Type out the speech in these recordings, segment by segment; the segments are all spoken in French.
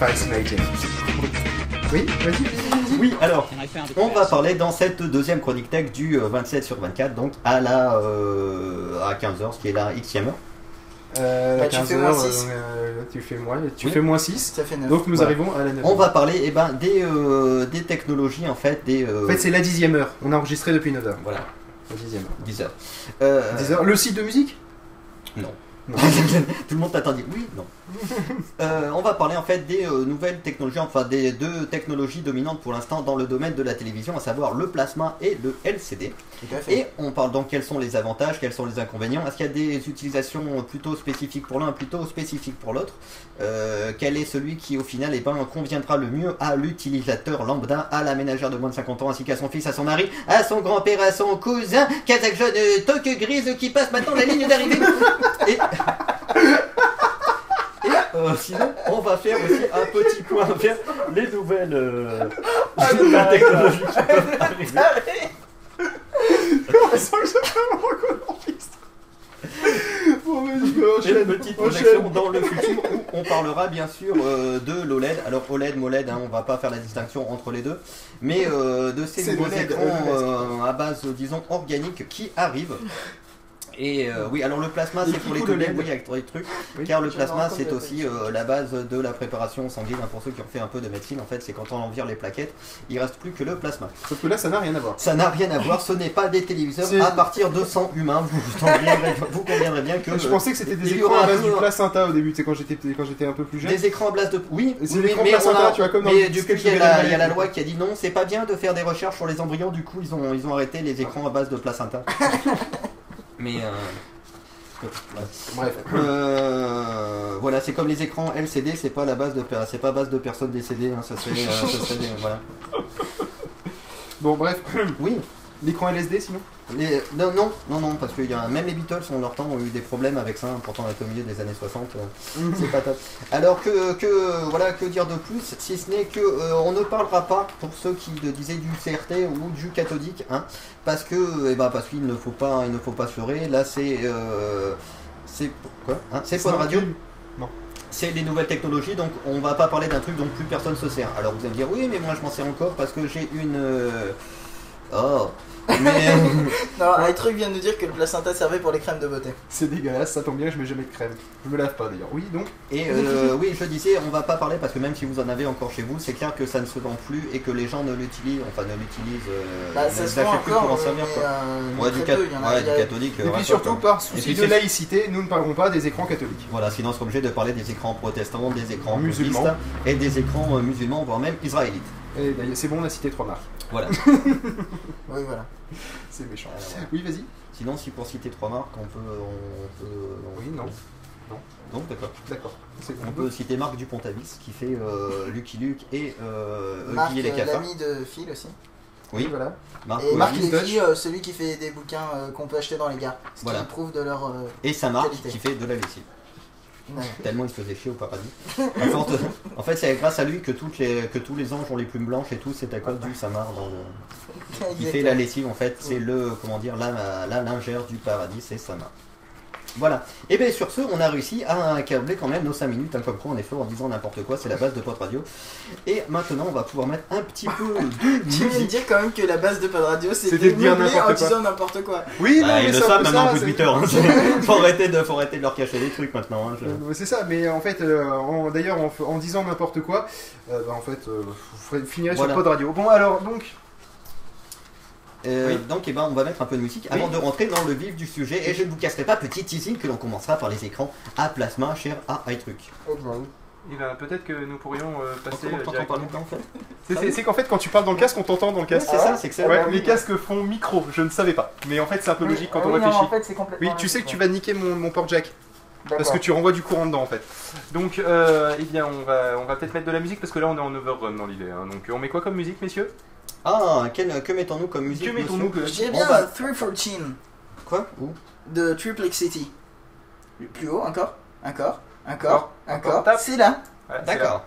fascinating. Oui, vas-y, vas-y, vas-y. Oui, alors, on va parler dans cette deuxième chronique tech du euh, 27 sur 24, donc à la euh, à 15h, ce qui est la Xème heure. Euh, Bah, tu 15 fais heures, moins six. euh, tu fais moins, tu Oui. fais moins 6. Ça fait 9. Donc nous Voilà. arrivons à la 9 On va parler eh ben, des, euh, des technologies, en fait, des... euh, En fait, c'est la dixième heure. On a enregistré depuis 9 heures. Voilà, La dixième heure. 10 heures. Euh, 10 heures. Le site de musique? Non. Non. Tout le monde t'attendait. Oui, non. Euh, on va parler en fait des euh, nouvelles technologies, enfin des deux technologies dominantes pour l'instant dans le domaine de la télévision, à savoir le plasma et le LCD. Et on parle donc quels sont les avantages, quels sont les inconvénients. Est-ce qu'il y a des utilisations plutôt spécifiques pour l'un, plutôt spécifiques pour l'autre? Euh, Quel est celui qui au final eh ben, conviendra le mieux à l'utilisateur lambda, à la ménagère de moins de 50 ans, ainsi qu'à son fils, à son mari, à son grand-père, à son cousin, kazakh jaune, toque grise qui passe maintenant la ligne d'arrivée? Et euh, sinon, on va faire aussi un petit point vers les nouvelles, euh, les nouvelles technologies qui peuvent arriver. Comment ça que Bon, vas-y, Et une petite projection dans le futur où on parlera bien sûr euh, de l'OLED. Alors OLED, MOLED, hein, on va pas faire la distinction entre les deux, mais euh, de ces nouveaux l'OLED, écrans euh, à base, disons, organique qui arrivent. Et euh, oui, alors le plasma c'est pour les l'OLED. oui, avec les trucs, Oui. car le plasma c'est aussi euh, la base de la préparation sanguine. hein, pour ceux qui ont fait un peu de médecine, en fait, c'est quand on en vire les plaquettes, il reste plus que le plasma. Sauf que là, ça n'a rien à voir. Ça n'a rien à voir, ce n'est pas des téléviseurs à partir de 100 humains. Vous conviendrez, vous conviendrez bien que Je pensais que c'était des écrans à base du placenta au début, c'est quand j'étais quand j'étais un peu plus jeune. Des écrans à base de. Oui, c'est mais, placenta, a- tu vois, comme dans mais du coup, il y, a la, loi qui a dit non, c'est pas bien de faire des recherches sur les embryons, du coup, ils ont, ils ont arrêté les écrans à base de placenta. mais. euh, Bref. euh, voilà, c'est comme les écrans LCD, c'est pas la base de, c'est pas base de personnes décédées, hein, ça serait, euh, ça serait des- voilà. Bon, bref. Oui, L'écran LSD sinon? Non, non, non, non, parce que y a, même les Beatles, en leur temps, ont eu des problèmes avec ça, pourtant au milieu des années 60, euh, c'est pas top. Alors que, que, voilà, que dire de plus, si ce n'est que euh, on ne parlera pas, pour ceux qui le disaient du CRT ou du cathodique, hein, parce que, eh ben, parce qu'il ne faut pas, il ne faut pas se leurrer, là c'est, euh, c'est, quoi, hein, c'est de radio, c'est les nouvelles technologies, donc on va pas parler d'un truc dont plus personne se sert. Alors vous allez me dire, oui, mais moi je m'en sers encore parce que j'ai une, euh, oh, mais... Non, un truc vient de nous dire que le placenta servait pour les crèmes de beauté. C'est dégueulasse, ça tombe bien, je mets jamais de crème. Je me lave pas d'ailleurs. Oui, donc. Et euh, oui, je disais, on va pas parler parce que même si vous en avez encore chez vous, c'est clair que ça ne se vend plus et que les gens ne l'utilisent, enfin ne l'utilisent, euh, Bah, ne ça se plus pour encore, en servir quoi. euh, Ouais, très du, cat- peu, il y en a- ouais, il y a- du catholique. Et euh, puis surtout, quoi. par souci de laïcité, nous ne parlerons pas des écrans catholiques. Voilà, sinon on serait obligé de parler des écrans protestants, des écrans Musulmans. et des écrans euh, musulmans, voire même israélites. Et d'ailleurs, c'est bon, on a cité trois marques. Voilà. Oui, voilà. C'est méchant. Alors, Oui, vas-y. Sinon, si pour citer trois marques, on peut. On peut Oui, non. Non, d'accord. D'accord. C'est On bon. peut citer Marc Dupont-Avis qui fait euh, Lucky Luke et euh, Marc, Guy et les euh, cafards. l'ami de Phil aussi. Oui, voilà. Marc Et. Marc. Lévy, euh, celui qui fait des bouquins euh, qu'on peut acheter dans les gares. Ce Voilà. qui prouve de leur. euh, et Saint-Marc Qualité. qui fait de la lessive. Tellement il se faisait chier au paradis. En fait, en fait, c'est grâce à lui que, toutes les, que tous les anges ont les plumes blanches et tout, c'est à cause du Samar dans le- qui fait la lessive en fait. C'est le, comment dire, la, la lingère du paradis, c'est Samar. Voilà. Et bien sur ce, on a réussi à accabler quand même nos 5 minutes, hein, comme quoi on est fort en disant n'importe quoi, c'est la base de Pod Radio. Et maintenant, on va pouvoir mettre un petit peu de Tu viens de dire quand même que la base de Pod Radio C'était de dire en disant n'importe quoi. Oui, non, Ah, mais le savent maintenant un peu c'est- Twitter. Hein. faut, arrêter de, faut arrêter de leur cacher des trucs maintenant. hein, je- Euh, C'est ça, mais en fait, euh, en- d'ailleurs, en, disant n'importe quoi, euh, bah, en fait, euh, vous finirez Voilà. sur Pod Radio. Bon, alors, donc, Euh, Oui. Donc, eh ben, on va mettre un peu de musique avant Oui. de rentrer dans le vif du sujet. Et je ne vous casserai pas, petit teasing, que l'on commencera par les écrans à plasma, cher à iTruc. eh ben, peut-être que nous pourrions euh, passer euh, C'est- C'est c'est qu'en fait, quand tu parles dans le casque, on t'entend dans le casque. C'est ça, c'est que ça. Ouais, les casques font micro, je ne savais pas. Mais en fait, c'est un peu logique quand Ah on oui, non, réfléchit. en fait, c'est complètement Oui, tu sais que tu vas niquer mon, mon port jack. ouais. Parce que tu renvoies du courant dedans en fait. Donc, euh, eh bien, on va, on va peut-être mettre de la musique parce que là on est en overrun dans l'idée. hein. Donc, on met quoi comme musique, messieurs? Ah, quel- que mettons-nous comme musique Que mettons-nous que- On bien va- euh, 314 Quoi? Où? De Triplex City. Plus haut, encore, encore, encore, Encore, encore? encore, tape. C'est là. Ouais, c'est là. D'accord.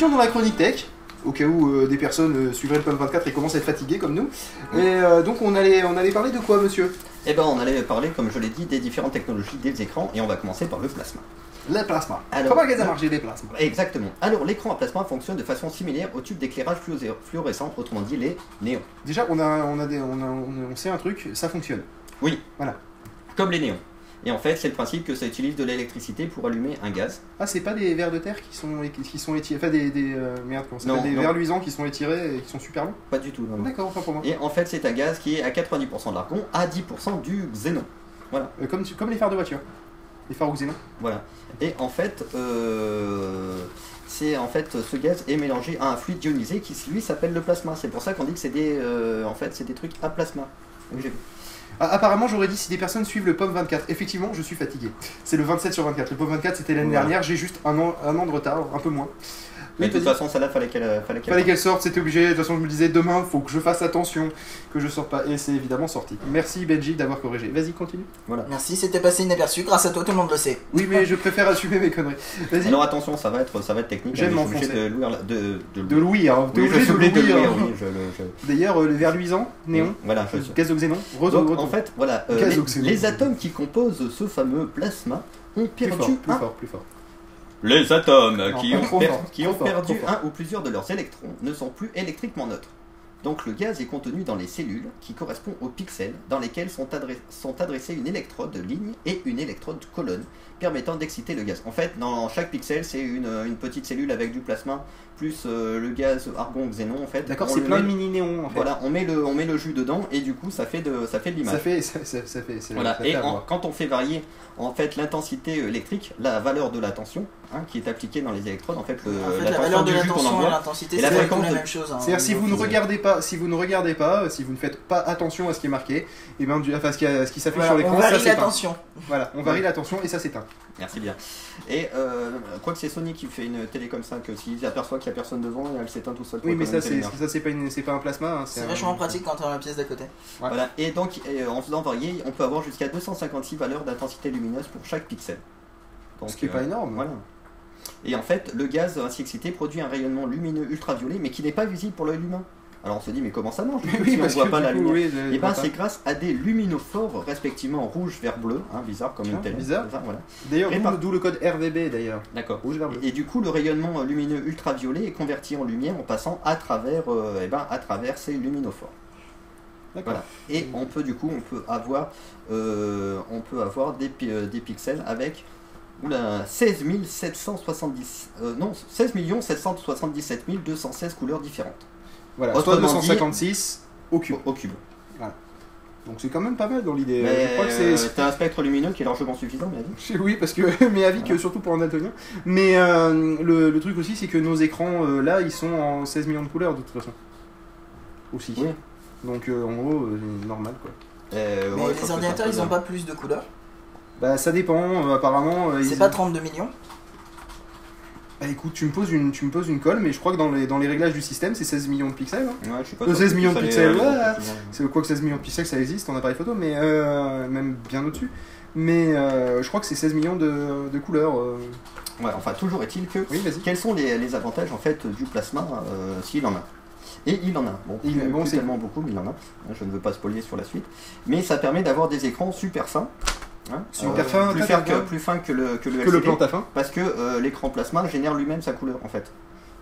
Étions dans la chronique tech. Au cas où euh, des personnes euh, suivraient le POM 24 et commencent à être fatiguées comme nous. Et euh, donc on allait, on allait parler de quoi, monsieur? Eh ben, on allait parler, comme je l'ai dit, des différentes technologies des écrans et on va commencer par le plasma. Le plasma. Alors- Comment qu'elles a marché les plasmas? Exactement. Alors, l'écran à plasma fonctionne de façon similaire aux tubes d'éclairage fluo- fluorescent, autrement dit les néons. Déjà, on a, on a des, on a, on, on sait un truc, ça fonctionne. Comme les néons. Et en fait, c'est le principe que ça utilise de l'électricité pour allumer un gaz. Ah, c'est pas des vers de terre qui sont, qui sont étirés, enfin des, des euh, merde, comment ça Non, Des non. vers luisants qui sont étirés et qui sont super longs. Pas du tout, non. D'accord, enfin pour moi. Et en fait, c'est un gaz qui est à 90% de l'argon, à 10% du xénon. Euh, comme, comme les phares de voiture. Les phares au xénon. Voilà. Et en fait, euh, c'est en fait ce gaz est mélangé à un fluide ionisé qui lui s'appelle le plasma. C'est pour ça qu'on dit que c'est des, euh, en fait, c'est des trucs à plasma. Donc, j'ai- apparemment, j'aurais dit si des personnes suivent le POM 24. Effectivement, je suis fatigué. C'est le 27 sur 24. Le POM 24, c'était l'année dernière. J'ai juste un an, un an de retard, un peu moins. Mais Oui, de toute façon, ça là, fallait qu'elle, fallait qu'elle. Fallait qu'elle sorte, c'était obligé. De toute façon, je me disais demain, faut que je fasse attention, que je sorte pas. Et c'est évidemment sorti. Merci Benji d'avoir corrigé. Vas-y, continue. Merci, c'était passé inaperçu. Grâce à toi, tout le monde le sait. Oui, mais je préfère assumer mes conneries. Vas-y. Alors attention, ça va être, ça va être technique. J'aime m'enfoncer. de louer, de, de, hein. Oui, je louer, hein. oui, je D'ailleurs, euh, le verre luisant, néon, Voilà, je suis. gaz oxénon, rose, Donc, en fait, voilà, euh, les, atomes qui composent ce fameux plasma ont plus perdu fort, plus un- fort, plus fort. Les atomes Non, qui ont, trop per- fort, qui trop ont fort, perdu fort. un ou plusieurs de leurs électrons ne sont plus électriquement neutres. Donc le gaz est contenu dans les cellules qui correspondent aux pixels dans lesquels sont, adress- sont adressées une électrode ligne et une électrode colonne permettant d'exciter le gaz. En fait, dans chaque pixel, c'est une, une petite cellule avec du plasma plus euh, le gaz argon xénon en fait. D'accord, c'est le plein de met- mini néons en fait. Voilà, on met le on met le jus dedans et du coup ça fait de ça fait de l'image. Ça fait, ça, ça- ça fait, ça- Voilà. ça fait Et en- quand on fait varier en fait l'intensité électrique, la valeur de la tension hein, qui est appliquée dans les électrodes, en fait, le, En fait, la, la tension valeur de la tension et l'intensité, la c'est fréquence la de- même chose. hein, C'est-à-dire si vous ne regardez pas, si vous ne regardez pas, si vous ne faites pas attention à ce qui est marqué, et ben du, enfin ce qui, ce qui s'affiche Voilà, sur on l'écran, ça varie la s'éteint. tension. Voilà, on varie la tension et ça s'éteint. Merci bien. Et euh, quoi que c'est Sony qui fait une télé comme ça, que s'il aperçoit qu'il n'y a personne devant, elle s'éteint tout seul. Oui, mais ça c'est ça c'est pas une, c'est pas un plasma. hein, C'est un- vachement pratique quand on a la pièce d'à côté. Voilà. Et donc euh, en faisant varier, on peut avoir jusqu'à 256 valeurs d'intensité lumineuse pour chaque pixel. Donc, Ce qui est euh, pas énorme. Voilà. Et en fait, le gaz ainsi excité produit un rayonnement lumineux ultraviolet, mais qui n'est pas visible pour l'œil humain. Alors on se dit, mais comment ça marche du coup, oui, si on parce voit que pas la coup, lumière oui, je- je Et ben vois pas. c'est grâce à des luminophores respectivement rouge, vert, bleu, hein, bizarre comme Tiens, une télé. bizarre. Voilà. D'ailleurs, d'où- le code RVB d'ailleurs. D'accord. Rouge, vert, bleu. Et du coup, le rayonnement lumineux ultraviolet est converti en lumière en passant à travers, euh, eh ben, à travers ces luminophores. D'accord. Voilà. Et on peut du coup, on peut avoir, euh, on peut avoir des, euh, des pixels avec oula, 16 770, euh, non, 16 777 216 couleurs différentes Voilà, soit Autrement dit- 256 au cube. au, au cube. Donc c'est quand même pas mal dans l'idée. Mais Je crois que euh, c'est. t'as un spectre lumineux qui est largement suffisant, mais c'est- Oui, parce que mais avis que Voilà. surtout pour un daltonien. Mais euh, le, le truc aussi, c'est que nos écrans euh, là, ils sont en 16 millions de couleurs de toute façon. Aussi. Oui. Donc euh, en gros, euh, c'est normal quoi. Euh, Mais ouais, les ordinateurs, ils peu ont pas plus de couleurs? Bah ça dépend. euh, apparemment. euh, C'est ils- pas 32 millions? Bah écoute, tu me poses une, tu me poses une colle, mais je crois que dans les, dans les réglages du système, c'est 16 millions de pixels. hein. Ouais, je suis pas Euh, sûr 16 que millions de ça pixels, les- ouais. C'est quoi que 16 millions de pixels, ça existe en appareil photo, mais euh, même bien au-dessus. Mais euh, je crois que c'est 16 millions de, de couleurs. euh. Ouais, enfin, toujours est-il que Oui, vas-y. quels sont les, les avantages en fait du plasma euh, s'il en a? Et il en a. Bon, Il- bon, c'est- tellement beaucoup, mais il en a. Je ne veux pas spoiler sur la suite. Mais ça permet d'avoir des écrans super fins. Hein, Super fins, plus, ta, fins ta, que, plus fins que le, que le Que LCD. le plan fin. Parce que euh, l'écran plasma génère lui-même sa couleur en fait.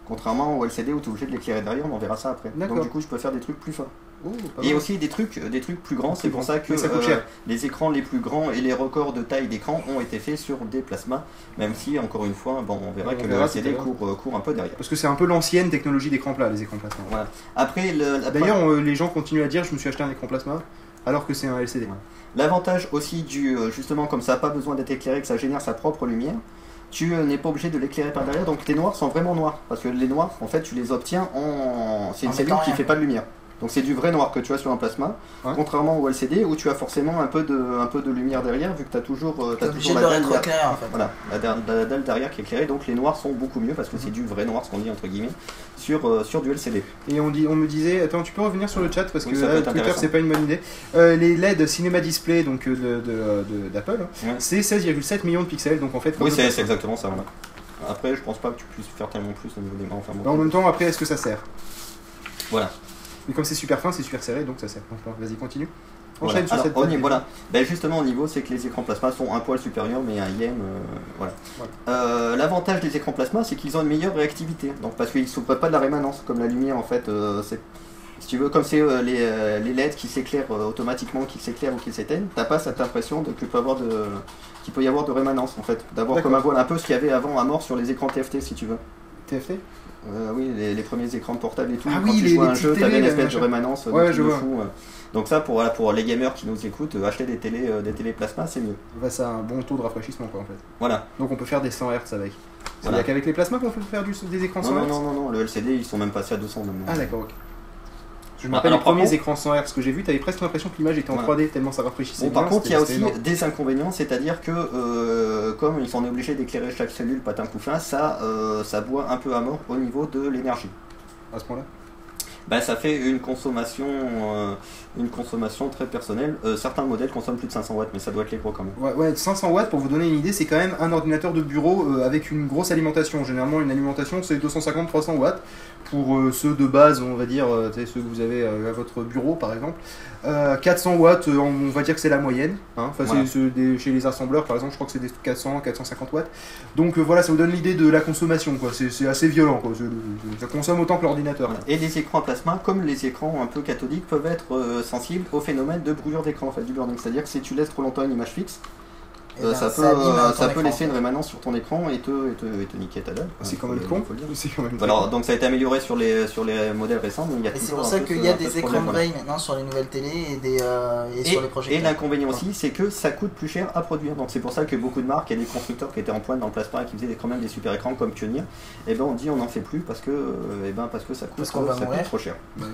Contrairement au LCD où tu es obligé de l'éclairer derrière, on en verra ça après. Donc du coup, je peux faire des trucs plus fins. Oh, Et aussi des trucs, des trucs plus grands. Plus C'est pour ça que ça euh, les écrans les plus grands et les records de taille d'écran ont été faits sur des plasmas. Même si, encore une fois, bon, on verra on que verra le LCD court, euh, court un peu derrière. Parce que c'est un peu l'ancienne technologie d'écran plat, les écrans plasma. Voilà. Après, le- la- D'ailleurs, euh, les gens continuent à dire je me suis acheté un écran plasma alors que c'est un LCD. Ouais. l'avantage aussi du, euh, justement, comme ça n'a pas besoin d'être éclairé, que ça génère sa propre lumière, tu euh, n'es pas obligé de l'éclairer par derrière, donc tes noirs sont vraiment noirs. Parce que les noirs, en fait, tu les obtiens en. C'est une En cellule qui fait pas de lumière. Donc c'est du vrai noir que tu as sur un plasma, Ouais. contrairement au LCD où tu as forcément un peu de, un peu de lumière derrière, vu que tu as toujours, euh, t'as obligé toujours la dalle derrière. rétroéclairer en fait. Voilà, la, dalle- la dalle derrière qui est éclairée, donc les noirs sont beaucoup mieux parce que c'est du vrai noir, ce qu'on dit entre guillemets, sur, euh, sur du LCD. Et on, dit, on me disait, attends, tu peux revenir sur le chat parce Oui, que là, Twitter c'est pas une bonne idée. Euh, les LED Cinema Display donc de- de- de- d'Apple, hein, Ouais. c'est 16,7 millions de pixels, donc en fait. Oui, c'est exactement ça. Voilà. Après, je pense pas que tu puisses faire tellement plus au niveau des mains. Enfin, bon. En même temps, après, est-ce que ça sert? Voilà. Mais comme c'est super fin, c'est super serré, donc ça sert. Enfin, Vas-y, continue. Voilà. Enchaîne sur Alors, cette table. niveau- voilà. Ben, justement, au niveau, c'est que les écrans plasma sont un poil supérieurs, mais un IM, euh, voilà. Voilà. Euh, L'avantage des écrans plasma, c'est qu'ils ont une meilleure réactivité. Donc, parce qu'ils ne souffrent pas de la rémanence, comme la lumière, en fait. euh, c'est- si tu veux, comme c'est euh, les, euh, les LED qui s'éclairent euh, automatiquement, qui s'éclairent ou qui s'éteignent, t'as pas cette impression de- qu'il peut, y avoir de, qu'il peut y avoir de rémanence, en fait. D'avoir comme un voile, un peu ce qu'il y avait avant à mort sur les écrans TFT, si tu veux. TFT Euh, oui, les, les premiers écrans portables et tout. Ah quand oui, tu les- jouais à les un jeu, t'avais une espèce de rémanence. Ouais, je vois. fou, euh. Donc ça, pour, voilà, pour les gamers qui nous écoutent, euh, acheter des télés, des télés plasma, c'est mieux. Bah, ça a un bon taux de rafraîchissement, quoi, en fait. Voilà. Donc on peut faire des 100 Hz avec. Il Voilà. n'y a qu'avec les plasmas qu'on peut faire du- des écrans 100 Non, non, Hz non, non, non, le LCD, ils sont même passés à 200 maintenant. Ah d'accord, ok. Je me rappelle les premiers contre- écrans 100 Hz que j'ai vu, t'avais presque l'impression que l'image était en Voilà. 3D tellement ça rafraîchissait Bon, par contre, il y a aussi énorme. des inconvénients, c'est-à-dire que euh, comme ils sont obligés d'éclairer chaque cellule patin couffin, ça, euh, ça boit un peu à mort au niveau de l'énergie. à ce point-là? Bah, ça fait une consommation, euh, une consommation très personnelle. Euh, certains modèles consomment plus de 500 watts, mais ça doit être les gros quand même. Ouais, ouais, 500 watts, pour vous donner une idée, c'est quand même un ordinateur de bureau euh, avec une grosse alimentation. Généralement, une alimentation, c'est 250-300 watts. Pour ceux de base, on va dire, ceux que vous avez à votre bureau, par exemple. Euh, 400 watts, on va dire que c'est la moyenne. hein. Enfin, Voilà. des- chez les assembleurs, par exemple, je crois que c'est des 400, 450 watts. Donc voilà, ça vous donne l'idée de la consommation. C'est assez violent. Quoi. Ça consomme autant que l'ordinateur. Et les écrans à comme les écrans un peu cathodiques, peuvent être euh, sensibles au phénomène de brûlure d'écran, en fait, du burning. C'est-à-dire que si tu laisses trop longtemps une image fixe, ben, ça peut, abîme, euh, euh, ton ça peut laisser une rémanence sur ton écran et te, et te, et te niquer ta dalle. C'est quand même le- con. faut le dire. C'est quand même Alors, donc ça a été amélioré sur les, sur les modèles récents, mais il y a Et c'est pour ça qu'il y a des écrans problème, voilà. braille maintenant sur les nouvelles télé et, des, euh, et, sur les Et projecteurs. l'inconvénient aussi, c'est que ça coûte plus cher à produire. Donc c'est pour ça que beaucoup de marques, il y a des constructeurs qui étaient en pointe dans le plasma et qui faisaient des- quand même des super écrans comme Pioneer. Et ben on dit on n'en fait plus parce que, euh, eh ben, parce que ça coûte, Parce va ça coûte trop cher. Ouais.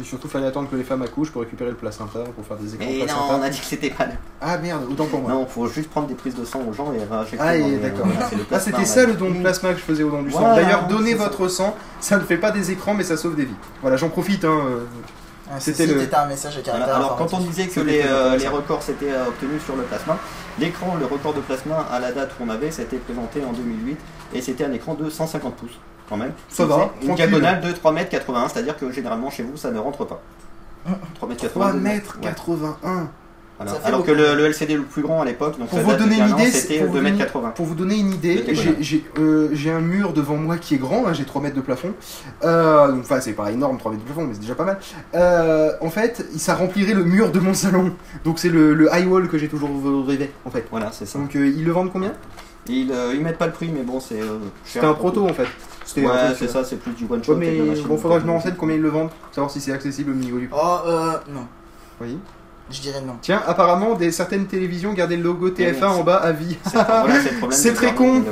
Et surtout, fallait attendre que les femmes accouchent pour récupérer le placenta, pour faire des écrans Mais non, placenta. on a dit que c'était pas. Ah merde, autant pour moi. Non, faut juste prendre des prises de sang aux gens et injecter. Ah, d'accord. voilà, c'est le Ah, c'était on ça le don de plasma que je faisais au don du sang. Voilà, D'ailleurs, donnez votre sang, ça ne fait pas des écrans, mais ça sauve des vies. Voilà, j'en profite. Hein. euh. Ah, C'était le- un message à caractère alors quand on disait que C'était les, euh, les records s'étaient euh, obtenus sur le plasma, l'écran, le record de plasma à la date qu'on avait, ça a été présenté en 2008 et c'était un écran de 150 pouces quand même. Ça va, Une tranquille. diagonale de 3m81, c'est-à-dire que généralement chez vous ça ne rentre pas. 3m81. 3 mètres 81. Voilà. Ça fait Alors que beaucoup. le, le LCD le plus grand à l'époque, donc Pour ça vous donner une idée, c'était pour vous donner- 2m80. Pour vous donner une idée, j'ai euh, un mur devant moi qui est grand, hein, j'ai 3 mètres de plafond. Euh, donc, Enfin, c'est pas énorme, 3 mètres de plafond, mais c'est déjà pas mal. Euh, en fait, ça remplirait le mur de mon salon. Donc c'est le, le high wall que j'ai toujours rêvé, en fait. Voilà, c'est ça. Donc euh, ils le vendent combien? Ils, euh, ils mettent pas le prix, mais bon, c'est. euh, cher. C'était un proto en fait. C'était Ouais, c'est euh, ça, c'est plus du one shot. Ouais, mais bon, faudra que je me renseigne combien ils le vendent, pour savoir si c'est accessible au niveau du. Oh, euh, non. Oui. Je dirais non. Tiens, apparemment, des, certaines télévisions gardaient le logo TF1 Oui, en bas à vie. C'est voilà, très con.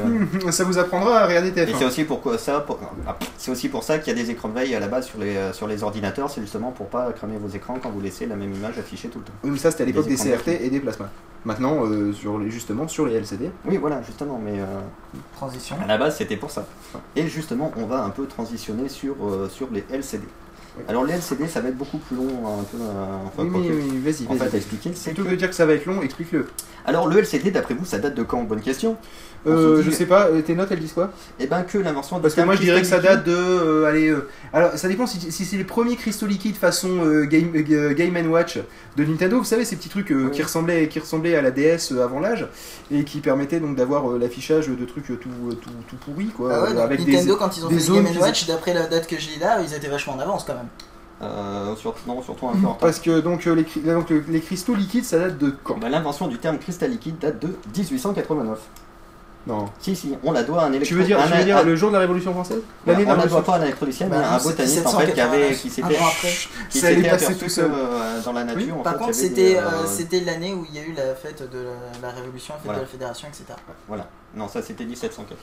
euh, Ça vous apprendra à regarder Et c'est TF1. aussi pourquoi ça, pour- ah, c'est aussi pour ça qu'il y a des écrans de veille à la base sur les, euh, sur les ordinateurs, c'est justement pour pas cramer vos écrans quand vous laissez la même image affichée tout le temps. Oui, mais ça, c'était à l'époque Des CRT et des plasmas. Maintenant, euh, sur les, justement, sur les LCD. Oui, voilà, justement, mais euh, Transition. à la base c'était pour ça. Et justement, on va un peu transitionner sur, euh, sur les LCD. Alors les LCD, ça va être beaucoup plus long, un peu, euh, enfin, Oui, mais oui, vas-y, En vas-y. fait, à expliquer, Plutôt que de dire que ça va être long, explique-le. Alors le LCD, d'après vous, ça date de quand? Bonne question. Euh, je sais pas, euh, tes notes elles disent quoi? Eh ben que l'invention de Parce que moi je dirais que ça date de. euh, allez, euh, alors ça dépend si, si c'est les premiers cristaux liquides façon euh, Game, euh, Game Watch de Nintendo, vous savez, ces petits trucs euh, qui, ressemblaient, qui ressemblaient à la DS euh, avant l'âge et qui permettaient donc d'avoir euh, l'affichage de trucs euh, tout, tout, tout pourris quoi. Ah ouais, euh, donc avec Nintendo, des. quand ils ont des fait Game qui- Watch, d'après la date que j'ai là, ils étaient vachement en avance quand même. Euh, sur- non, surtout un peu en retard. Parce que donc, euh, les, donc, les cristaux liquides ça date de quand? Bah, L'invention du terme cristal liquide date de 1889. Non. Si, si, on la doit à un électro... Tu veux dire, un- tu veux dire un- le jour de la Révolution française? Voilà, L'année de on la la doit Révolution pas à un électronicien, mais Bah à un c'était botaniste en fait qui, avait, qui 1789, s'était qui Ça s'était aperçu tout seul. euh, dans la nature. en Par fait, contre, c'était euh, euh, c'était l'année où il y a eu la fête de la, la Révolution, la fête Voilà. de la Fédération, etc. Voilà. Non, ça c'était 1780.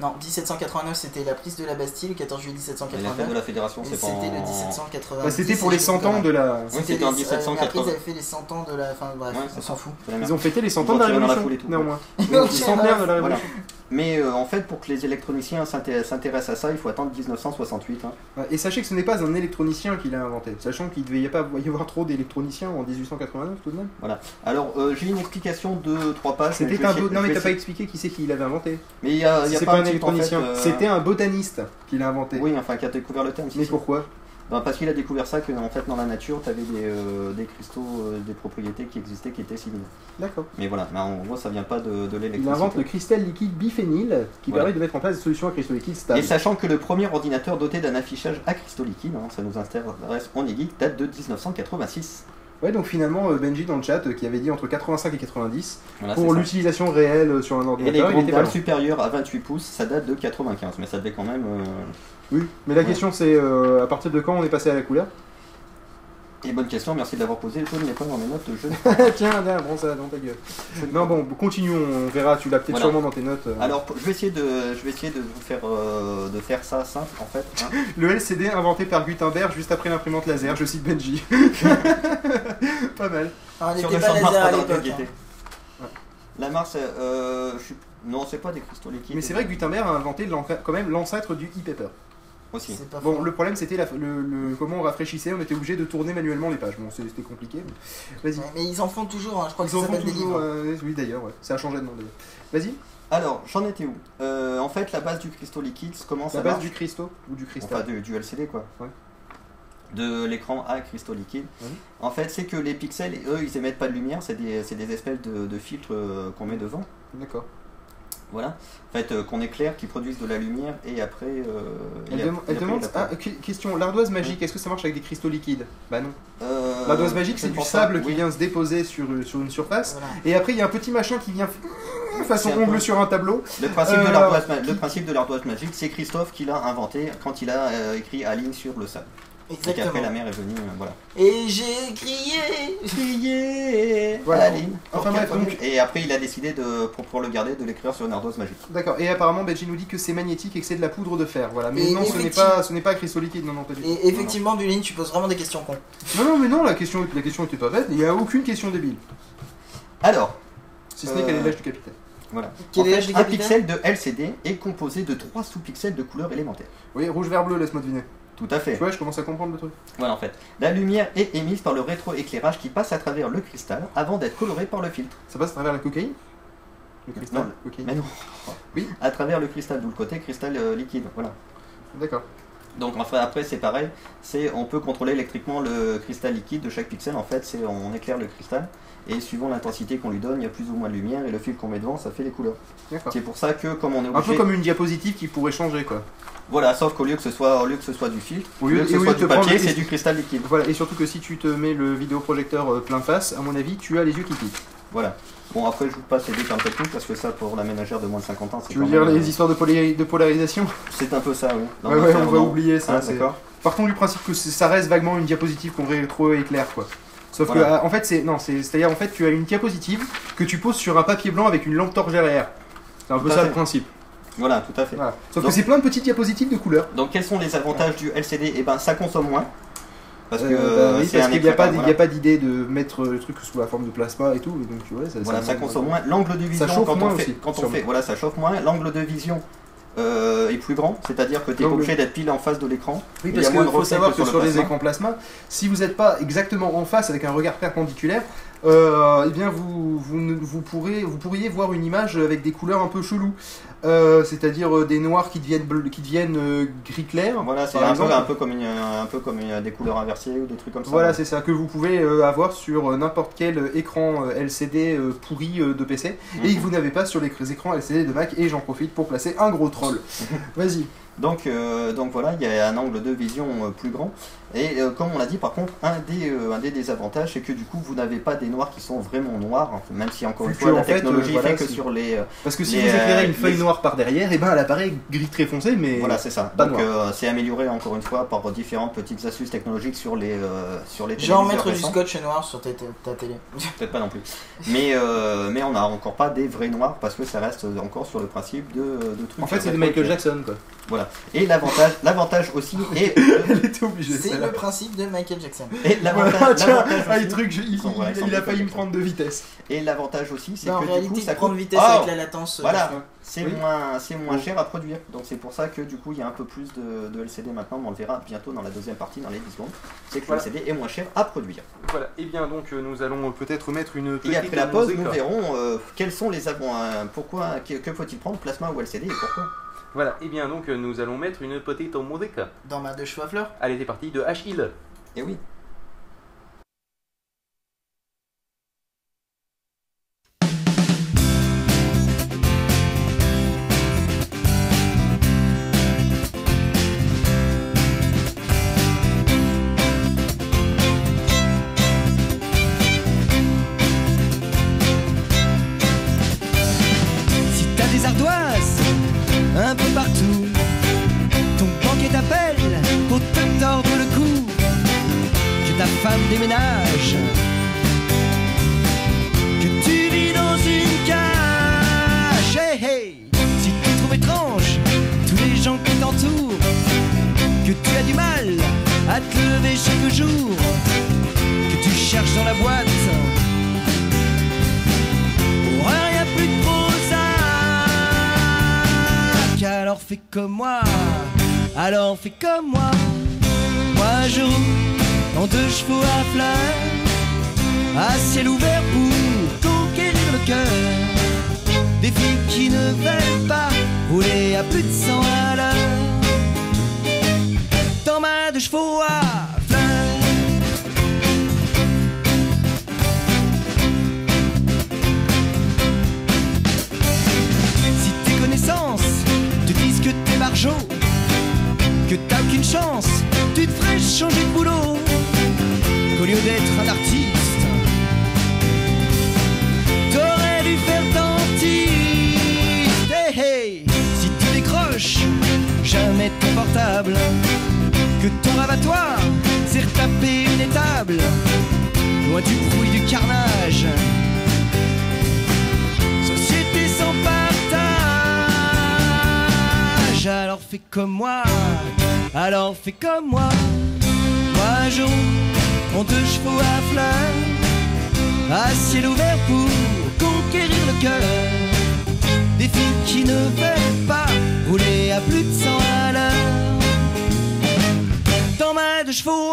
Non, 1789 c'était la prise de la Bastille, le 14 juillet Et la fête 1789. de la fédération, c'est c'était pas le en- 1780. Bah, C'était pour les 100 ans de la. Oui, c'était en les- euh, 1780. Après, ils avaient fait les 100 ans de la. Enfin, bref, Ouais, on s'en fout. Ils ont fêté les 100 Ils ans de la tiré dans la Révolution. foule et tout. Néanmoins. La 100 de la Voilà. Mais euh, en fait, pour que les électroniciens s'inté- s'intéressent à ça, il faut attendre 1968. hein. Et sachez que ce n'est pas un électronicien qui l'a inventé, sachant qu'il ne devait y pas y avoir trop d'électroniciens en 1889 tout de même. Alors, euh, j'ai une explication de trois pages. C'était un non mais t'as pas expliqué qui c'est qui l'avait inventé. Mais il y a, y pas, pas un en fait, électronicien, euh, c'était un botaniste qui l'a inventé. Oui, enfin, qui a découvert le terme. si, Mais pourquoi? Parce qu'il a découvert ça que en fait dans la nature, tu avais des, euh, des cristaux, euh, des propriétés qui existaient qui étaient similaires. D'accord. Mais voilà, mais en gros ça vient pas de, de Il l'électricité. invente le cristal liquide biphényl qui Voilà. permet de mettre en place des solutions à cristaux liquides Et sachant que le premier ordinateur doté d'un affichage à cristaux liquides, hein, ça nous intéresse en geek, date de 1986. Ouais, donc finalement, euh, Benji dans le chat euh, qui avait dit entre 85 et 90 Voilà, pour l'utilisation réelle euh, sur un Et les ordinateur, grandes supérieures à 28 pouces, ça date de 95, mais ça devait quand même. euh, Oui, mais la Ouais. question c'est euh, à partir de quand on est passé à la couleur? Et bonne question, merci de l'avoir posé. Je ne l'ai pas dans mes notes. Je... Tiens, tiens, prends ça dans ta gueule. Non, bon, continuons, on verra, tu l'as peut-être Voilà. sûrement dans tes notes. euh. Alors, je vais essayer de, je vais essayer de vous faire, euh, de faire ça simple en fait. hein. Le LCD inventé par Gutenberg juste après l'imprimante laser, je cite Benji. pas mal. Ah, on Sur le pas champ de Mars, laser à pas dans le l'époque. hein. La Mars, euh, je suis... non, c'est pas des cristaux liquides. Mais c'est vrai que Gutenberg a inventé quand même l'ancêtre du e-paper. Aussi. Bon, le problème c'était la- le, le- comment on rafraîchissait, on était obligé de tourner manuellement les pages. Bon, c'était compliqué. mais- Vas-y. Mais ils en font toujours, hein, je crois que Ils ça en font toujours, livres. euh, oui d'ailleurs, ouais. ça a changé de nom. Vas-y, Alors, j'en étais où? Euh, En fait, la base du cristaux liquide, comment la ça base marche du cristaux ou du cristal. Enfin, du, du LCD quoi. Ouais. De l'écran à cristaux liquides. Mhm. En fait, c'est que les pixels, eux, ils émettent pas de lumière, c'est des, des espèces de, de filtres euh, qu'on met devant. D'accord. Voilà. En fait, euh, qu'on éclaire, qui produisent de la lumière et après. euh, Elle, et dem- après- elle et après, demande. Ah, que- question, l'ardoise magique, est-ce que ça marche avec des cristaux liquides? Bah non. Euh, L'ardoise magique, c'est du sable qui Oui. vient se déposer sur, sur une surface. Voilà. Et après, il y a un petit machin qui vient façon ongle sur un tableau. Le principe, Euh, de l'ardoise magique, c'est Christophe qui l'a inventé quand il a euh, écrit Aline sur le sable. Et qu'après Exactement. la mer est venue, euh, voilà. Et j'ai crié Crier Voilà. Aline. Enfin, Pour bref, qu'elle donc- revienne. Et après, il a décidé de, pour pouvoir le garder, de l'écrire sur une ardoise magique. D'accord. Et apparemment, Benji nous dit que c'est magnétique et que c'est de la poudre de fer. Voilà. Mais Et non, ce n'est effectivement- pas, ce n'est pas cristaux liquides. Non, non, pas du tout. Et effectivement, Duline, tu poses vraiment des questions cons. Non, non, mais non, la question, la question était pas bête. Il n'y a aucune question débile. Alors, Si ce n'est Euh, quel est l'âge du capitaine. voilà. Quel En est fait, l'âge du un capitaine? pixel de LCD est composé de 3 sous-pixels de couleur élémentaire. Oui, rouge, vert, bleu, laisse-moi deviner. Tout à fait. Tu vois, je commence à comprendre le truc. Voilà en fait. La lumière est émise par le rétroéclairage qui passe à travers le cristal avant d'être coloré par le filtre. Ça passe à travers la cocaïne? Le cristal Non. Mais non. Oui. À travers le cristal, d'où le côté cristal euh, liquide. Voilà. D'accord. Donc enfin, après c'est pareil, c'est on peut contrôler électriquement le cristal liquide de chaque pixel. En fait, c'est on éclaire le cristal et suivant l'intensité qu'on lui donne, il y a plus ou moins de lumière et le fil qu'on met devant, ça fait les couleurs. C'est pour ça que comme on est Un peu obligé, comme une diapositive qui pourrait changer, quoi. Voilà, sauf qu'au lieu que ce soit au lieu que ce soit du filtre, Au au lieu- que ce soit du papier, c'est du cristal liquide. Voilà, et surtout que si tu te mets le vidéoprojecteur euh, plein face, à mon avis, tu as les yeux qui piquent. Voilà. Bon après je vous passe les détails techniques parce que ça pour la ménagère de moins de 50 ans, c'est Tu veux dire même, les histoires de, poly- de polarisation? C'est un peu ça, oui. Dans Ouais, notre ouais, cerveau, on va oublier ça. Ah, d'accord. Partons du principe que ça reste vaguement une diapositive qu'on rétro-éclaire, quoi. Sauf Voilà. que, ah, en fait, c'est. Non, c'est- c'est-à-dire, en fait, tu as une diapositive que tu poses sur un papier blanc avec une lampe torche derrière. C'est un peu Tout ça fait. le principe. Voilà, tout à fait. Voilà. Sauf Donc- que c'est plein de petites diapositives de couleurs. Donc quels sont les avantages du LCD Eh ben ça consomme moins. Parce que Euh, bah oui, c'est parce un qu'il n'y a, pas- il y voilà. a pas d'idée de mettre le truc sous la forme de plasma et tout, donc tu vois, ça, Voilà, ça consomme moins. L'angle de vision, chauffe quand, moins on fait, aussi, quand on fait, voilà, ça chauffe moins. L'angle de vision euh, est plus grand, c'est-à-dire que tu es obligé d'être pile en face de l'écran. Oui, parce qu'il faut savoir que sur sur le les écrans plasma, si vous n'êtes pas exactement en face avec un regard perpendiculaire, eh bien vous, vous, vous, pourrez, vous pourriez voir une image avec des couleurs un peu cheloues. Euh, C'est-à-dire euh, des noirs qui deviennent, bleu- qui deviennent euh, gris clair. Voilà, c'est un un peu comme, une, un peu comme une- des couleurs inversées ou des trucs comme ça. Voilà, c'est ça, que vous pouvez euh, avoir sur euh, n'importe quel euh, écran euh, LCD euh, pourri euh, de PC, Mhm. et que vous n'avez pas sur les écrans LCD de Mac, et j'en profite pour placer un gros troll. Vas-y. Donc, euh, donc voilà, il y a un angle de vision euh, plus grand. Et euh, comme on l'a dit, par contre, un des, euh, un des désavantages, c'est que du coup, vous n'avez pas des noirs qui sont vraiment noirs, hein, même si encore une fois, la en fait, technologie euh, voilà, fait que sur les... euh, Parce que si Les, vous éclairez euh, une feuille les- noire par derrière, et ben elle apparaît gris très foncé, mais Voilà, c'est ça. pas Donc euh, c'est amélioré encore une fois par différentes petites astuces technologiques sur les euh, sur les Genre mettre du scotch noir sur ta, ta- ta télé. Peut-être pas non plus. Mais euh, mais on n'a encore pas des vrais noirs parce que ça reste encore sur le principe de, de trucs. en fait c'est de Michael Jackson quoi. Voilà. Et l'avantage, l'avantage aussi, et, Elle était obligée. Le principe de Michael Jackson. et l'avantage, ah, aussi- le truc, je- il, sont- il- il a des failli me prendre de vitesse. et l'avantage aussi, c'est Non, en que du réalité, coup, ça il prend coûte. de vitesse Oh avec la latence. euh, Voilà, crois. c'est Oui. moins, c'est moins cher à produire. Donc c'est pour ça que du coup il y a un peu plus de, de LCD maintenant, mais on le verra bientôt dans la deuxième partie, dans les 10 secondes. C'est que Voilà. le LCD est moins cher à produire. Voilà, et bien donc euh, nous allons peut-être mettre une petite Et après la pause, nous verrons euh, quels sont les avant, euh, pourquoi, que, que faut-il prendre, plasma ou LCD et pourquoi. Voilà, et bien donc euh, nous allons mettre une petite musique. Dans ma deux cheveux à fleurs. Allez, c'est parti de H-Hill. Et oui. Fais comme moi. Moi je roule en deux chevaux à fleurs À ciel ouvert pour conquérir le cœur. Des filles qui ne veulent pas rouler à plus de 100 à l'heure. Dans ma deux chevaux à tu te ferais changer de boulot. Qu'au lieu d'être un artiste, t'aurais dû faire dentiste. Hey, hey, si tu décroches jamais ton portable, que ton toi, c'est retaper une étable, loin du bruit du carnage société sans partage. Alors fais comme moi, alors fais comme moi. Moi roule en deux chevaux à fleurs, à ciel ouvert pour conquérir le cœur. Des filles qui ne veulent pas rouler à plus de 100 à l'heure. Dans ma deux chevaux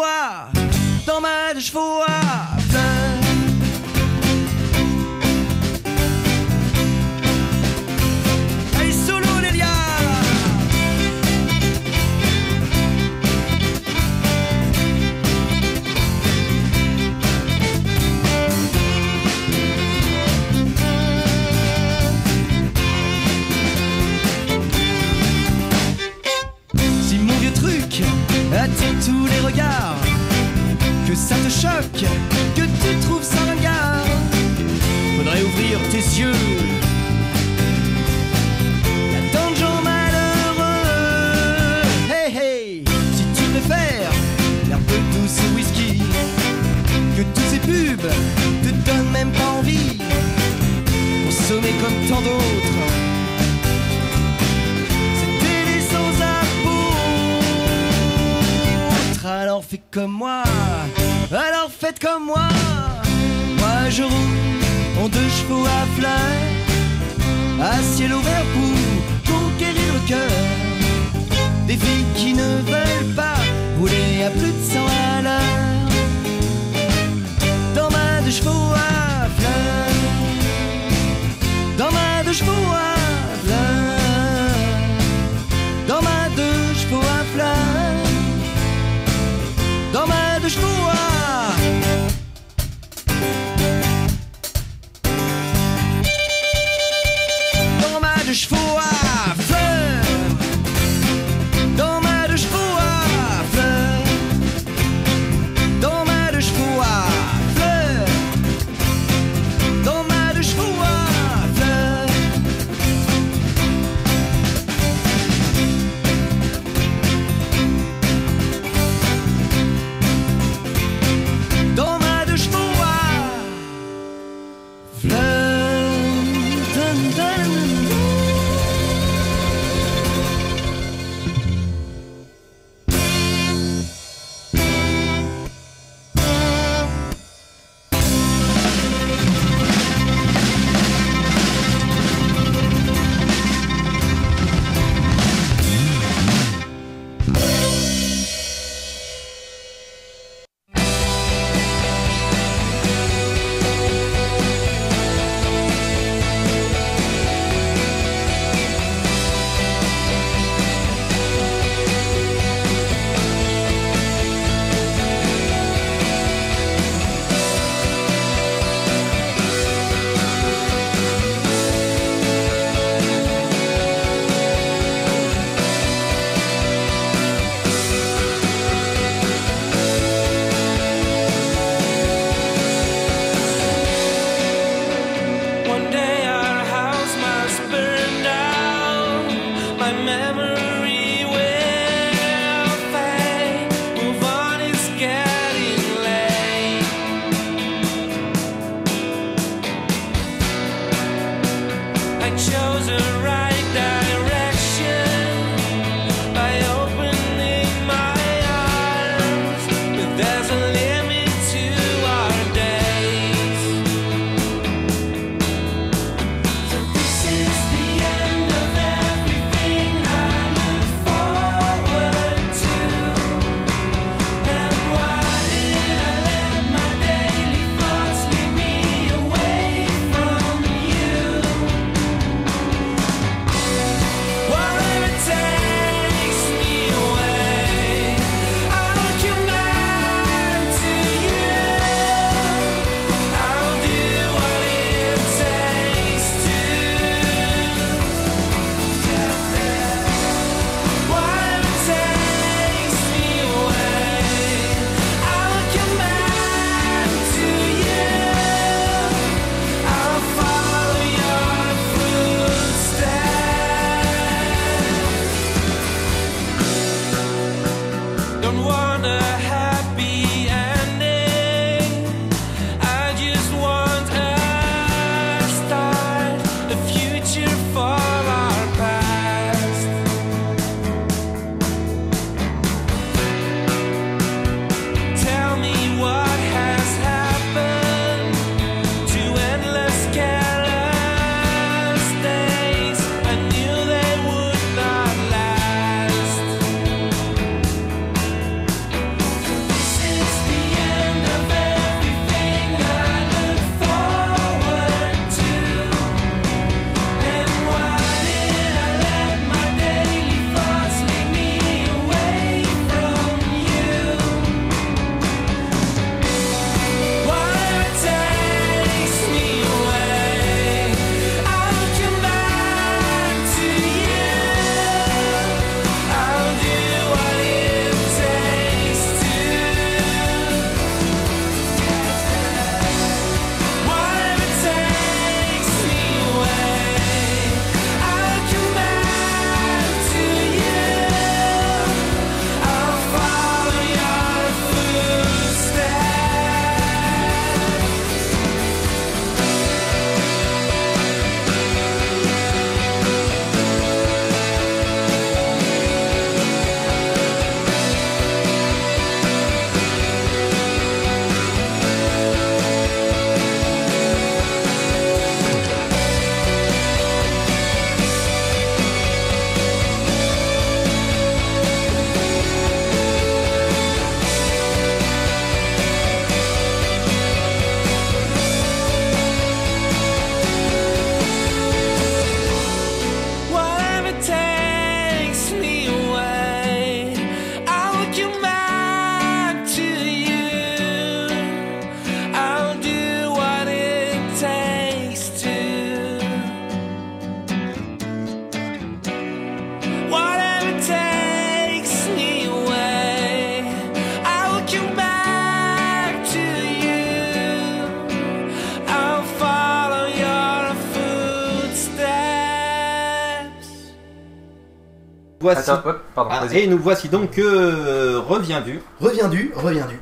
Voici. Attends, hop, pardon, Ah, vas-y. et nous voici donc euh, revient du. Reviens du, reviens du.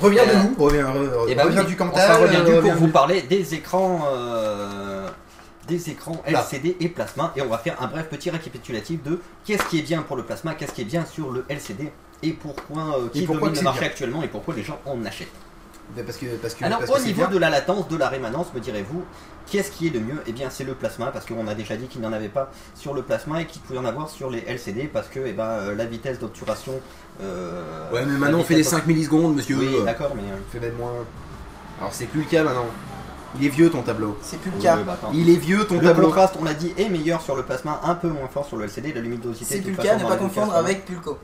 Reviens de Euh, nous, reviens, re- Et bah reviens oui, du on Cantal. sera revient du euh, pour reviens vous du- parler des écrans, euh, des écrans Là. LCD et plasma. Et on va faire un bref petit récapitulatif de qu'est-ce qui est bien pour le plasma, qu'est-ce qui est bien sur le LCD et pourquoi euh, qui Et pourquoi domine que le c'est marché bien. actuellement et pourquoi les gens en achètent. Mais Parce que, parce que, Alors parce au que niveau bien. de la latence, de la rémanence, me direz-vous, qu'est-ce qui est le mieux? Eh bien c'est le plasma parce qu'on a déjà dit qu'il n'y en avait pas sur le plasma et qu'il pouvait en avoir sur les LCD parce que eh ben, euh, la vitesse d'obturation... euh, Ouais, mais maintenant on fait des vitesse- 5 millisecondes, monsieur. Oui d'accord mais... euh, fait même moins. Alors c'est plus le cas maintenant. Il est vieux ton tableau. C'est plus le oui, cas. bah. Il est vieux ton Le tableau. contraste, on l'a dit, est meilleur sur le plasma, un peu moins fort sur le LCD. La luminosité, C'est plus le cas, ne pas les confondre avec Pulco.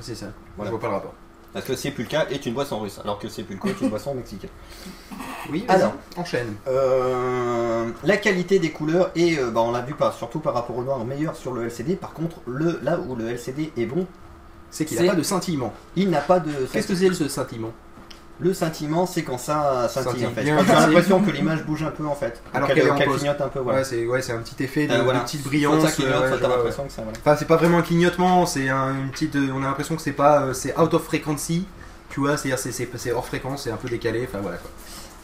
C'est ça. Voilà. Je vois pas le rapport. Parce que Sepulka est une boisson russe, alors que Sepulco est une boisson mexicaine. Oui, Alors. enchaîne. Euh, la qualité des couleurs est, euh, bah, on l'a vu pas, surtout par rapport au noir, meilleure sur le LCD. Par contre, le, là où le LCD est bon, C'est qu'il n'a pas de scintillement. il n'a pas de. Qu'est-ce que c'est ce scintillement? Le scintillement, c'est quand ça scintille en fait. merci. l'impression que l'image bouge un peu en fait. Alors qu'elle clignote un peu, voilà. Ouais, c'est ouais, un petit effet de, Euh, de petite brillance. ça clignote, euh, ça, je t'as vois, ouais. l'impression que ça. Voilà. Enfin, c'est pas vraiment un clignotement, c'est un- une petite. euh, On a l'impression que c'est pas. euh, C'est out of frequency. Tu vois, c'est-à-dire c'est- hors fréquence, c'est un peu décalé. Enfin voilà quoi.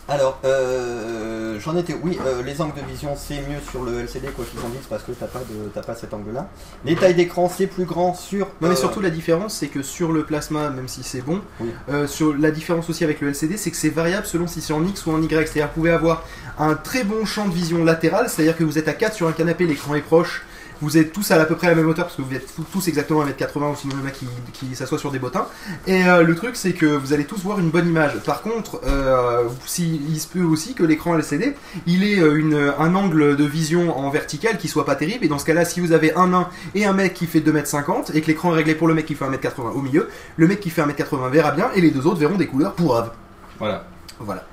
Alors, euh, j'en étais. Oui, euh, les angles de vision c'est mieux sur le LCD quoi qu'ils en disent parce que t'as pas de t'as pas cet angle-là. Les tailles d'écran c'est plus grand sur. Non mais euh, surtout la différence c'est que sur le plasma, même si c'est bon, Oui. euh, sur la différence aussi avec le LCD, c'est que c'est variable selon si c'est en X ou en Y. C'est-à-dire que vous pouvez avoir un très bon champ de vision latéral, c'est-à-dire que vous êtes à 4 sur un canapé, l'écran est proche, vous êtes tous à, à peu près à la même hauteur parce que vous êtes tous- exactement à 1m80 ou sinon le mec qui, qui s'assoit sur des bottins. Et euh, le truc c'est que vous allez tous voir une bonne image. Par contre, euh, si, il se peut aussi que l'écran LCD, il ait euh, une, un angle de vision en vertical qui soit pas terrible. Et dans ce cas-là, si vous avez un nain et un mec qui fait 2m50 et que l'écran est réglé pour le mec qui fait 1m80 au milieu, le mec qui fait 1m80 verra bien et les deux autres verront des couleurs pourraves. Voilà, Voilà.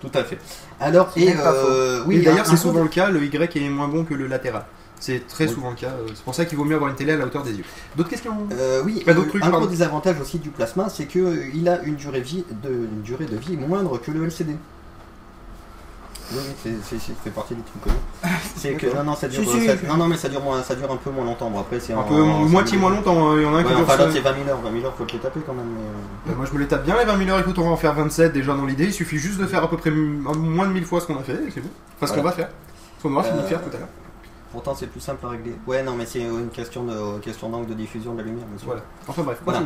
tout à fait. Alors, et, euh, oui, et d'ailleurs, c'est souvent le cas, le Y est moins bon que le latéral. C'est très Oui. souvent le cas. euh, C'est pour ça qu'il vaut mieux avoir une télé à la hauteur des yeux. D'autres questions? Euh, oui, Pas d'autres euh, trucs, un gros désavantage aussi du plasma, c'est que euh, il a une durée, vie de, une durée de vie moindre que le LCD. Oui, c'est, fait partie des trucs connus. C'est que non, non, ça dure, Si, si. ça- non, non, mais ça dure moins, ça dure un peu moins longtemps. Bon, après, c'est Un peu en- moitié moins longtemps, hein. il y en a un Ouais, qui dure enfin, c'est 20 000 heures. 20 000 heures, faut te les taper quand même. mais, Bah, moi je me les tape bien les 20 000 heures, écoute on va en faire 27 déjà dans l'idée, il suffit juste de faire à peu près moins de 1000 fois ce qu'on a fait et c'est bon. Enfin ce qu'on va faire. Ce qu'on aura fini de faire tout à l'heure. Pourtant, c'est plus simple à régler. Ouais, non, mais c'est une question de question d'angle de diffusion de la lumière, monsieur. Voilà. Enfin bref, Voilà.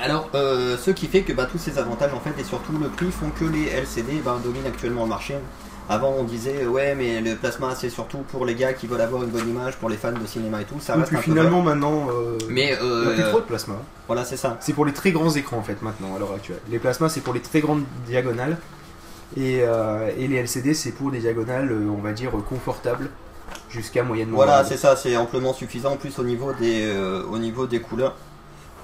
Alors, euh, ce qui fait que bah, tous ces avantages en fait et surtout le prix font que les LCD bah, dominent actuellement le marché. Avant, on disait ouais, mais le plasma c'est surtout pour les gars qui veulent avoir une bonne image, pour les fans de cinéma et tout. Ça reste puis un peu finalement maintenant, euh. Mais il n'y a plus euh, trop de plasma. voilà, c'est ça. C'est pour les très grands écrans en fait maintenant à l'heure actuelle. Les plasmas c'est pour les très grandes diagonales et, euh, et les LCD c'est pour des diagonales euh, on va dire confortables jusqu'à moyennement. Voilà, c'est ça, c'est amplement suffisant. En plus, au niveau des, euh, au niveau des couleurs,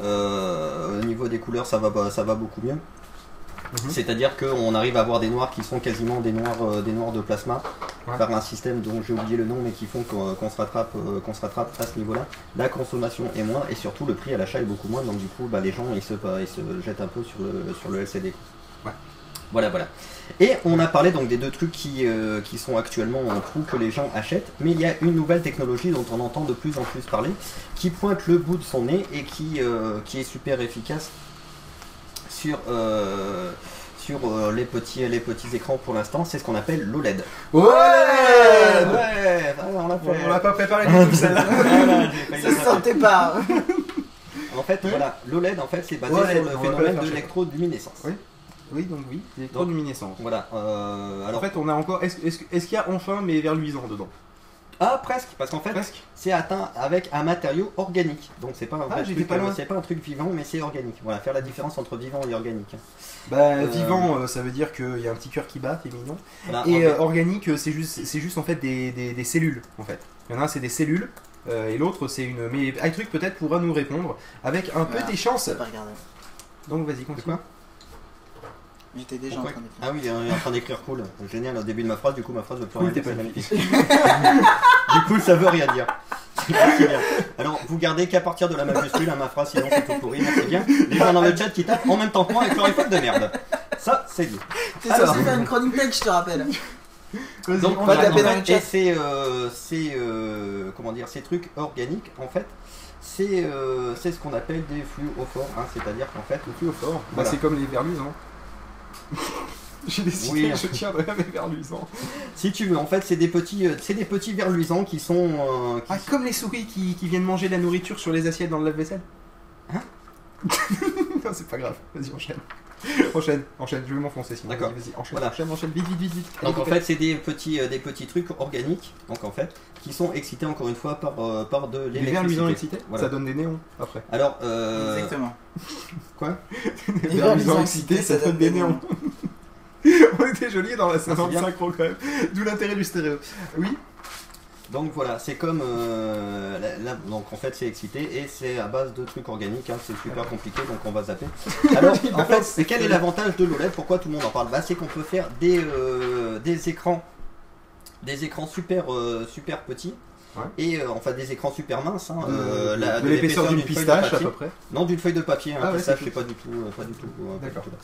euh, au niveau des couleurs, ça va, ça va beaucoup mieux. Mhm. C'est-à-dire qu'on arrive à avoir des noirs qui sont quasiment des noirs, euh, des noirs de plasma Ouais. par un système dont j'ai oublié le nom, mais qui font qu'on se rattrape, qu'on se rattrape à ce niveau-là. La consommation est moins et surtout le prix à l'achat est beaucoup moins. Donc du coup, bah, les gens ils se, ils se jettent un peu sur le, sur le LCD. Ouais. Voilà, voilà. Et on a parlé donc des deux trucs qui, euh, qui sont actuellement en trou que les gens achètent, mais il y a une nouvelle technologie dont on entend de plus en plus parler, qui pointe le bout de son nez et qui, euh, qui est super efficace sur, euh, sur euh, les, petits, les petits écrans pour l'instant, c'est ce qu'on appelle l'OLED. Ouais, ouais, on l'a fait. On l'a pas préparé du tout celle-là. Ça sentait pas. En fait, voilà, l'OLED en fait c'est basé sur le phénomène de l'électroluminescence. Oui. Oui donc oui, électroluminescence. Voilà. euh, alors En fait on a encore. Est-ce est-ce- est-ce qu'il y a enfin mais vers luisant dedans? Ah presque parce qu'en fait Presque. c'est atteint avec un matériau organique. Donc c'est pas un Ah, pas euh, loin. c'est pas un truc vivant mais c'est organique. Voilà, faire la différence entre vivant et organique. Bah Euh, vivant ça veut dire qu'il y a un petit cœur qui bat, c'est mignon. Voilà, Et euh, organique, c'est juste, c'est juste en fait des, des- des cellules en fait. Il y en a un c'est des cellules euh, et l'autre c'est une. Mais iTruc peut-être pourra nous répondre avec un peu Voilà. des chances. Ça pas regardé. Donc vas-y continue. J'étais déjà Pourquoi en train d'écrire. Ah oui, il est en train d'écrire cool. Génial au début de ma phrase, du coup ma phrase veut plus Cool, rien dire, c'est magnifique. du coup ça veut rien dire. Bien. Alors vous gardez qu'à partir de la majuscule à ma phrase, sinon c'est tout pourri, merci bien. Les gens dans le chat qui tapent en même temps que moi avec leur iPhone de merde. Ça, c'est dit. T'es censé faire une chronique tech, je te rappelle. Donc on va taper en dans fait, le chat. et ces, euh, ces, euh, comment dire, ces trucs organiques, en fait, c'est euh, c'est ce qu'on appelle des fluophores, hein, c'est-à-dire qu'en fait, Le plus au fort. Bah, Voilà. c'est comme les verres luisants. J'ai décidé Oui. que je tiendrai mes verres luisants. si tu veux, en fait, c'est des petits, euh, c'est des petits vers luisants qui sont, euh, qui Ah, comme les souris qui, qui viennent manger de la nourriture sur les assiettes dans le lave-vaisselle Hein Non, c'est pas grave. Vas-y, enchaîne. Enchaîne, enchaîne, je vais m'enfoncer sinon. D'accord. Vas-y, enchaîne, Voilà. enchaîne, enchaîne, vite, vite, vite, vite. Donc en fait, c'est des petits, euh, des petits trucs organiques, donc en fait, qui sont excités encore une fois par, euh, par de les l'électricité. verres luisants excités, Voilà. ça donne des néons après. Alors, euh, Exactement. quoi? Les verres luisants excités, ça donne des néons. On était jolis dans la c'est 50 bien. synchro quand même. D'où l'intérêt du stéréo. Oui? Donc voilà, c'est comme, euh, la- la- donc en fait, c'est excité et c'est à base de trucs organiques. hein, c'est super compliqué, donc on va zapper. Alors, en fait, c'est quel est l'avantage de l'OLED? Pourquoi tout le monde en parle? Bah, c'est qu'on peut faire des, euh, des écrans, des écrans super, euh, super petits. Ouais. Et euh, enfin des écrans super minces, hein, De, euh, la- de l'épaisseur d'une feuille de pistache à papier. peu près. Non, d'une feuille de papier, hein, Ah ouais, pistache, c'est c'est pas du tout, euh, pas du tout, euh, pas du D'accord. tout là.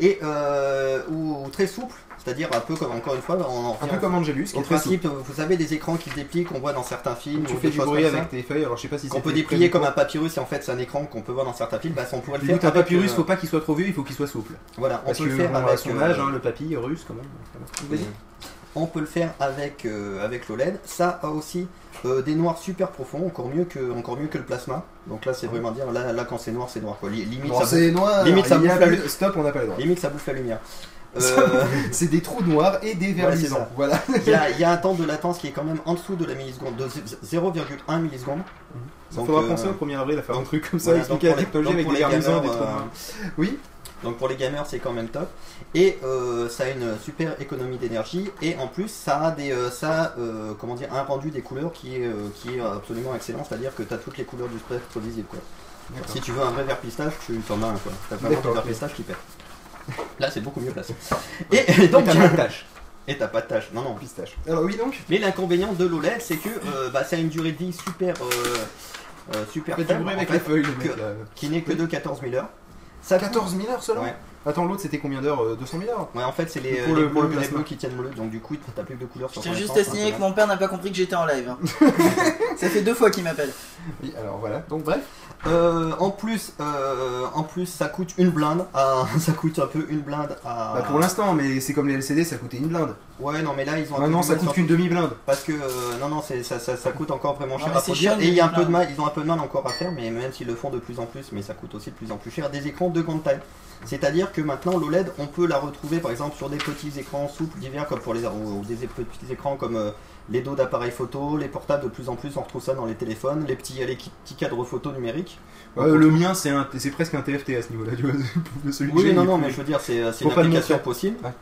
Et euh, ou, ou très souple, c'est-à-dire un peu comme encore une fois, on en Un revient peu comme Angelus, qui au est très souple. principe, vous savez des écrans qui se déplient qu'on voit dans certains films, Tu ou fais des du choses bruit comme ça, avec tes feuilles, alors je sais pas si qu'on c'est peut déplier comme un papyrus et en fait c'est un écran qu'on peut voir dans certains films. Bah, on pourrait le faire. un avec, papyrus, euh, faut pas qu'il soit trop vieux, il faut qu'il soit souple. Voilà, on Parce peut que le faire bon, à avec son euh, âge, hein, le papyrus quand même. Vas-y. On peut le faire avec, euh, avec l'OLED. Ça a aussi euh, des noirs super profonds, encore mieux que, encore mieux que le plasma. Donc là, c'est vraiment dire, là, là quand c'est noir, c'est noir. Quoi. Li- Limite, ça c'est noir. limite, ça bouffe la plus- lu- Stop, on n'a pas le droit. bouffe, limite, ça bouffe la lumière. Euh, C'est des trous noirs et des verres. Voilà. Il y, a- il y a un temps de latence qui est quand même en dessous de la milliseconde, de 0,1 milliseconde. Il Donc, faudra euh, penser au 1er avril à faire un truc comme ça, voilà, expliquer la les- technologie avec des les verres des trous euh, noirs. Oui Donc pour les gamers, c'est quand même top. Et euh, ça a une super économie d'énergie. Et en plus, ça a, des, euh, ça euh, comment dire, un rendu des couleurs qui est, qui est absolument excellent. C'est-à-dire que tu as toutes les couleurs du spectre visible. Quoi. Si tu veux un vrai vert pistache, tu t'en as un. quoi. T'as vraiment du D'accord, vert pistache qui pète. Là, c'est beaucoup mieux placé. Et, et donc, pas de tâche. et t'as pas de tâche. Non, non. Pistache. Alors oui donc Mais l'inconvénient de l'OLED, c'est que euh, bah, ça a une durée de vie super, euh, euh, super faible, avec fait, les feuilles, là. qui n'est que de 14 000 heures. Ça 14 000 heures seulement Ouais. Attends, l'autre c'était combien d'heures euh, 200 000 heures Ouais, en fait, c'est les, Pour les le bleus, les qui tiennent bleu, donc du coup, t'as plus de couleurs Je sur tiens juste à signaler que mon père n'a pas compris que j'étais en live. hein. Ça fait deux fois qu'il m'appelle. Oui, alors voilà. Donc bref. Euh, en plus, euh, en plus, ça coûte une blinde. à- ça coûte un peu une blinde à. Bah, pour l'instant, mais c'est comme les LCD, ça coûtait une blinde. Ouais, non, mais là ils ont. un peu Maintenant, ça coûte qu'une demi-blinde. Parce que euh, non, non, c'est ça, ça, ça coûte encore vraiment Non, cher mais à c'est produire. cher, Et il y a un peu de blinde. mal, ils ont un peu de mal encore à faire, mais même s'ils le font de plus en plus, mais ça coûte aussi de plus en plus cher. Des écrans de grande taille. C'est-à-dire que maintenant l'OLED, on peut la retrouver par exemple sur des petits écrans souples divers comme pour les ou des petits écrans comme euh, les dos d'appareils photo, les portables de plus en plus, on retrouve ça dans les téléphones, les petits, les petits cadres photo numériques. Le mien, c'est un- c'est presque un TFT à ce niveau-là, tu vois. Celui Oui, non, non, mais je veux dire, c'est une application possible. Ouais.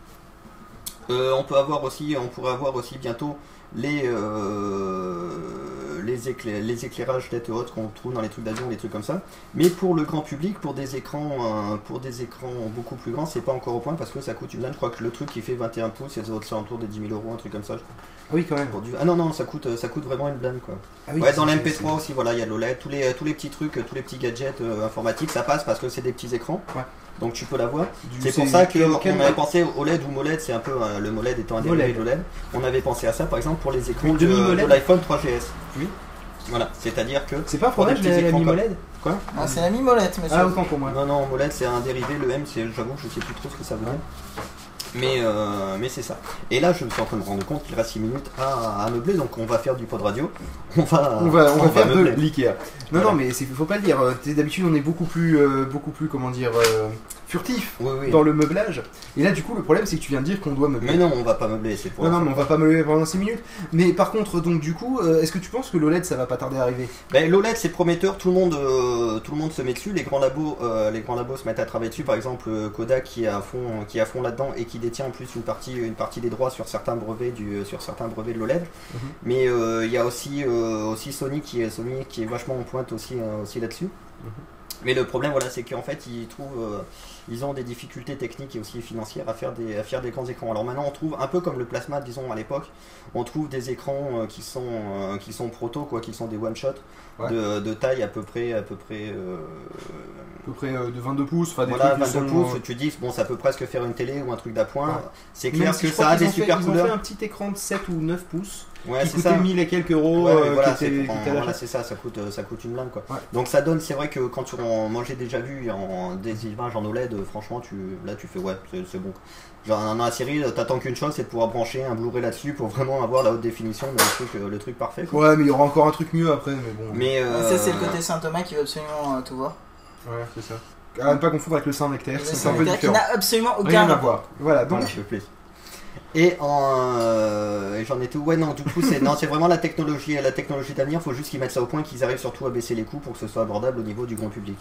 Euh, on peut avoir aussi, on pourrait avoir aussi bientôt les euh, les, les éclairages tête haute qu'on trouve dans les trucs d'avion, les trucs comme ça. Mais pour le grand public, pour des écrans, euh, pour des écrans beaucoup plus grands, c'est pas encore au point parce que ça coûte une blinde. Je crois que le truc qui fait 21 pouces, c'est aux alentours des 10 000 euros, un truc comme ça. je crois. Ah oui, quand même. Pour du- Ah non non, ça coûte, ça coûte vraiment une blinde quoi. Ah oui, Ouais, dans c'est- l'MP3 aussi, voilà, il y a l'OLED, tous les, tous les petits trucs, tous les petits gadgets euh, informatiques, ça passe parce que c'est des petits écrans. Ouais. Donc tu peux l'avoir. C'est pour ça qu'on avait pensé au OLED ou MOLED, c'est un peu euh, le MOLED étant un dérivé MOLED. de l'OLED. On avait pensé à ça par exemple pour les écrans de, de l'iPhone 3GS. Oui. Voilà, c'est-à-dire que. C'est pas petits la, la Ah, c'est la mi-molette, monsieur. Ah, autant pour moi. Non, non, MOLED c'est un dérivé, le M, c'est- j'avoue que je sais plus trop ce que ça veut dire. Mais, euh, mais c'est ça. Et là, je me suis en train de me rendre compte qu'il reste 6 minutes à, à meubler, donc on va faire du pod radio. On va, On va, on va faire de meubler. l'IKEA. Non, Voilà. non, mais c'est- faut pas le dire. euh, D'habitude, on est beaucoup plus, euh, beaucoup plus, comment dire, euh, furtif Oui, oui. dans le meublage. Et là, du coup, le problème, c'est que tu viens de dire qu'on doit meubler. Mais non, on va pas meubler, c'est pour. Non, non, mais on va pas meubler pendant 6 minutes. Mais par contre, donc, du coup, euh, est-ce que tu penses que l'OLED, ça va pas tarder à arriver? Ben, L'OLED c'est prometteur, tout le monde, euh, tout le monde se met dessus. Les grands labos, euh, les grands labos se mettent à travailler dessus. Par exemple, Kodak qui est à fond, qui est à fond là-dedans et qui détient en plus une partie, une partie des droits sur certains brevets du, sur certains brevets de l'OLED. Mhm. Mais il y a aussi, aussi Sony qui est Sony qui est vachement en pointe aussi, aussi là-dessus. Mhm. Mais le problème, voilà, c'est qu'en fait, ils trouvent, ils ont des difficultés techniques et aussi financières à faire des, à faire des grands écrans. Alors maintenant, on trouve un peu comme le plasma, disons à l'époque, on trouve des écrans euh, qui sont, euh, qui sont proto, quoi, qui sont des one shot Ouais. de, de taille à peu près, à peu près. euh, À peu près de 22 pouces, des voilà, trucs qui 22 sont, pouces, euh, tu dis, bon, ça peut presque faire une télé ou un truc d'appoint. Ouais. C'est clair si que ça a des ont fait- super ils ont couleurs. fait un petit écran de 7 ou 9 pouces Ouais, qui c'est coûtait ça. 1000 et quelques euros, Ouais, euh, voilà, qui c'est était, voilà, ça, ça coûte, euh, ça coûte une blinde quoi. Ouais. Donc ça donne, c'est vrai que quand tu, on- moi j'ai déjà vu en, des images en OLED, franchement, tu, là tu fais ouais, c'est bon. Genre dans la série, euh, t'attends qu'une chose, c'est de pouvoir brancher un Blu-ray là-dessus pour vraiment avoir la haute définition, le truc, le truc parfait. Quoi. Ouais, mais il y aura encore un truc mieux après, mais bon. Mais euh, Ça, c'est le côté Saint-Thomas qui veut absolument euh, tout voir. Ouais, c'est ça. À ne pas confondre avec le Saint-Nectaire, Le c'est un peu différent. n'a absolument aucun Rien à voir. Voilà, donc. Voilà. Et en, euh, j'en étais où Ouais, non, du coup, c'est non, c'est vraiment la technologie, la technologie d'avenir. Faut juste qu'ils mettent ça au point, qu'ils arrivent surtout à baisser les coûts pour que ce soit abordable au niveau du grand public.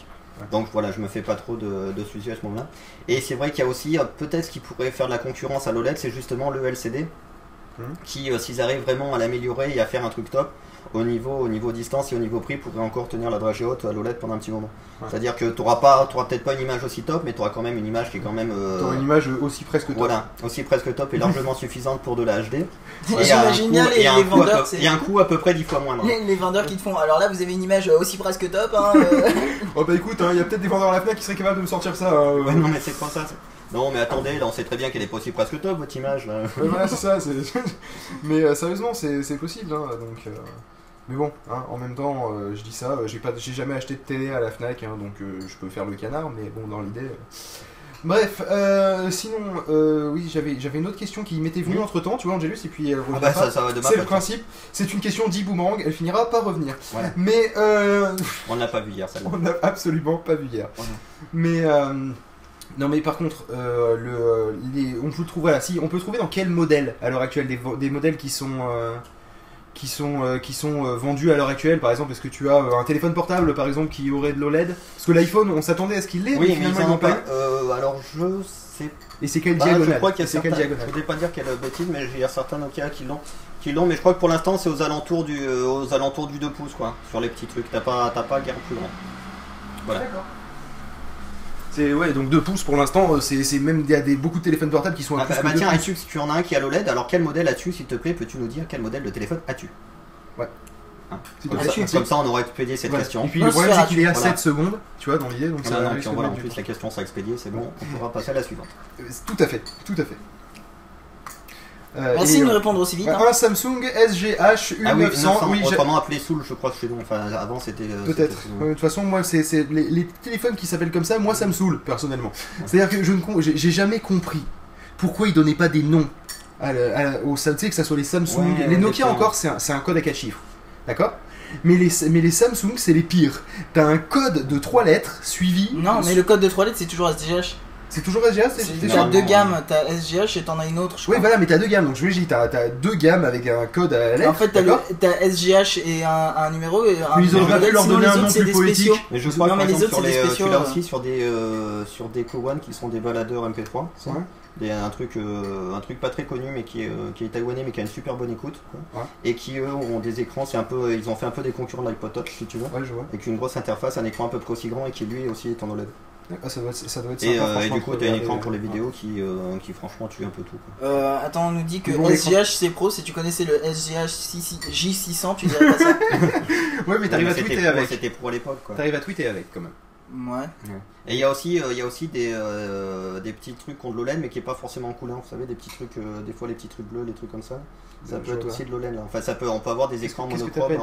Donc voilà, je me fais pas trop de, de soucis à ce moment-là. Et c'est vrai qu'il y a aussi euh, peut-être ce qui pourrait faire de la concurrence à l'OLED, c'est justement le LCD, Mhm. qui, euh, s'ils arrivent vraiment à l'améliorer et à faire un truc top. Au niveau, au niveau distance et au niveau prix, pourrait encore tenir la dragée haute à l'OLED pendant un petit moment. Ouais. C'est-à-dire que tu n'auras peut-être pas une image aussi top, mais tu auras quand même une image qui est quand même. euh, T'auras une image aussi presque top. voilà, aussi presque top et largement suffisante pour de la HD. Et Moi, il y a un J'imagine coût- bien les, vendeurs, il y a un coût à peu près 10 fois moindre. les, les vendeurs qui te font. Alors là, vous avez une image aussi presque top. Hein, euh. Oh bah écoute, hein, il y a peut-être des vendeurs à la FNAC qui seraient capables de me sortir ça. hein, euh. Ouais, non, mais c'est pas ça. Non, mais attendez, là on sait très bien qu'elle est aussi presque top votre image là. Ouais, voilà, c'est ça. mais euh, sérieusement, c'est possible. Hein, donc, euh, Mais bon, hein, en même temps, euh, je dis ça. J'ai pas, j'ai jamais acheté de télé à la Fnac, hein, donc je peux faire le canard. Mais bon, dans l'idée. Bref, euh, sinon, euh, oui, j'avais j'avais une autre question qui m'était venue entre temps, tu vois, Angelus, et puis elle Ah revient bah pas. ça, va C'est le principe. C'est une question dit boomerang. Elle finira par revenir. Voilà. Mais euh, On l'a pas vu hier ça. on n'a absolument pas vu hier. Ouais. Mais non, mais par contre, euh, le, les, on peut trouver, voilà, si on peut trouver dans quel modèle à l'heure actuelle? Des, modèles qui sont euh, qui sont euh, qui sont euh, vendus à l'heure actuelle. Par exemple, est-ce que tu as euh, un téléphone portable, par exemple, qui aurait de l'OLED Parce que l'iPhone, on s'attendait à ce qu'il l'ait, Oui, mais finalement ils n'ont ont pas. pas. Euh, alors je sais. Et c'est quelle diagonale je crois qu'il y a certains. Je voudrais pas dire quelle bêtise, mais il y a certains Nokia qui l'ont. Qui l'ont, mais je crois que pour l'instant c'est aux alentours du euh, aux alentours du 2 pouces quoi, sur les petits trucs. T'as pas t'as pas guère plus grand. Voilà. C'est ouais, donc 2 pouces pour l'instant. euh, C'est c'est même il y a des beaucoup de téléphones portables qui sont à Ah plus bah, que bah deux tiens, pouces. as-tu, si tu en as un qui a l'OLED, alors quel modèle as-tu s'il te plaît? Peux-tu nous dire quel modèle de téléphone as-tu? S'il te Comme ça, comme ça, on aurait expédié cette question. Et puis On le problème, c'est qu'il est à voilà. 7 secondes, tu vois, dans l'idée, donc ça Non, va non, risque puis voilà, en plus la question sera expédiée, c'est bon, on pourra passer à la suivante. Euh, Tout à fait, tout à fait. Euh, Merci et, de nous euh, répondre aussi vite. hein. Un Samsung SGH U900, Ah oui, 900, oui, autrement appelé Soul, je crois, chez nous. Enfin, avant c'était. euh, Peut-être. De toute façon, moi, c'est les, les téléphones qui s'appellent comme ça, moi, ça me saoule, personnellement. C'est-à-dire que je ne j'ai jamais compris pourquoi ils donnaient pas des noms à la- à la- aux Sam- tu sais, que ça soit les Samsung, Ouais, les Nokia encore, c'est un, c'est un code à 4 chiffres. D'accord? Mais les, mais les Samsung, c'est les pires. T'as un code de 3 lettres suivi. Non, mais le code de 3 lettres, c'est toujours SGH. C'est toujours SGH T'as deux gammes, t'as SGH et t'en as une autre, je Oui, crois. voilà, mais t'as deux gammes. Donc je me dis, t'as t'as deux gammes avec un code à la lettre. en fait, t'as le- d'accord t'as SGH et un, un numéro et un Mais ils auraient pu leur donner les un autres, nom c'est plus des poétique. spéciaux. Mais je crois Non, que mais par les exemple, autres, sur c'est les, des euh, tu spéciaux, l'as euh. aussi sur des, euh, sur des Kowan qui sont des baladeurs MP3. ça. Ouais. Des- un, truc, euh, un truc pas très connu, mais qui est, euh, qui est taïwanais, mais qui a une super bonne écoute. quoi. Ouais. Et qui, eux, ont des écrans, c'est un peu, ils ont fait un peu des concurrents de l'iPod Touch, si tu veux. Ouais, je vois. Avec une grosse interface, un écran à peu près aussi grand et qui lui aussi est en OLED. Ah, ça, doit être, ça doit être Et, sympa, euh, et du coup, tu as un écran pour les euh, vidéos qui, euh, qui franchement tue un peu tout. quoi. Euh, attends, on nous dit que Bon. SGH c'est pro, si tu connaissais le SGH J600, tu dirais pas ça Ouais, mais t'arrives à tweeter pro- avec. C'était pro à l'époque. quoi. T'arrives à tweeter avec, quand même. Ouais. Et il y a aussi, euh, il y a aussi des, euh, des petits trucs contre l'OLED, mais qui est pas forcément en couleur. Vous savez, des petits trucs, euh, des fois les petits trucs bleus, les trucs comme ça. Ça Euh, peut être aussi de l'OLED. là. Enfin, ça peut, on peut avoir des écrans monochromes.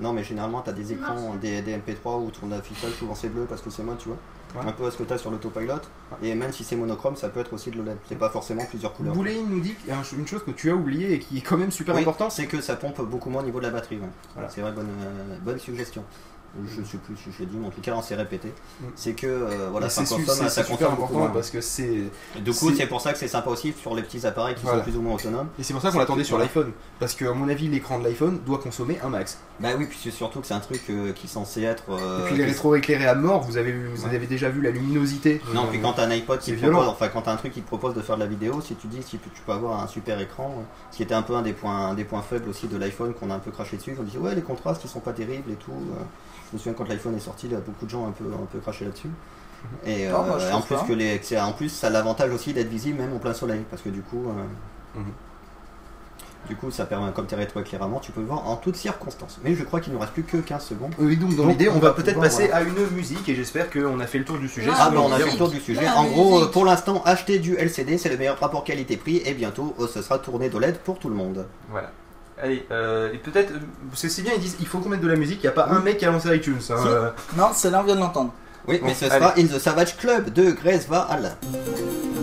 Non, mais généralement, tu as des écrans, des, des MP3 où ton affichage souvent c'est bleu parce que c'est moi, tu vois. Ouais. Un peu à ce que tu as sur l'autopilot. Et même si c'est monochrome, ça peut être aussi de l'OLED. C'est pas forcément plusieurs couleurs. Boulet, nous dit une chose que tu as oubliée et qui est quand même super Oui, importante. c'est que ça pompe beaucoup moins au niveau de la batterie. ouais. Voilà. C'est vrai, bonne, euh, bonne suggestion. Je sais plus si je l'ai dit, mais en tout cas, on s'est répété. Mm. C'est que euh, voilà, ça consomme, c'est- ça consomme beaucoup important moins. parce que c'est. Du coup, c'est- pour ça que c'est sympa aussi sur les petits appareils qui Voilà. sont plus ou moins autonomes. Et c'est pour ça qu'on l'attendait sur l'iPhone. Parce que, à mon avis, l'écran de l'iPhone doit consommer un max. Bah oui, puis c'est surtout que c'est un truc euh, qui est censé être. euh, et puis les rétro-éclairés à mort, vous avez, vu- vous Ouais. avez déjà vu la luminosité. Non, puis quand t'as un iPod qui violent. propose, enfin quand t'as un truc qui te propose de faire de la vidéo, si tu dis si tu peux avoir un super écran, ce qui était un peu un des points, un des points faibles aussi de l'iPhone qu'on a un peu craché dessus, on dit ouais les contrastes ils sont pas terribles et tout. Je me souviens quand l'iPhone est sorti, là, beaucoup de gens ont un peu, un peu craché là-dessus. Et Non, moi, je euh, trouve en plus pas. que les, en plus ça a l'avantage aussi d'être visible même en plein soleil parce que du coup. euh, Mhm. Du coup, ça permet, comme tu es rétroéclairement, tu peux le voir en toutes circonstances. Mais je crois qu'il ne nous reste plus que 15 secondes. Oui, donc dans l'idée, on, on va va peut-être passer voilà. à une musique et j'espère qu'on a fait le tour du sujet. Ah, Ah, bah on a fait le tour du sujet. La En gros, musique. pour l'instant, acheter du LCD, c'est le meilleur rapport qualité-prix. Et bientôt, ce sera tourné d'OLED pour tout le monde. Voilà. Allez, euh, et peut-être. C'est si bien, ils disent il faut qu'on mette de la musique, il n'y a pas un mec qui a lancé iTunes. hein, Si. euh. Non, celle-là on vient de l'entendre. Oui, Bon, mais ce allez. sera In the Savage Club de Grace Vaal. Thank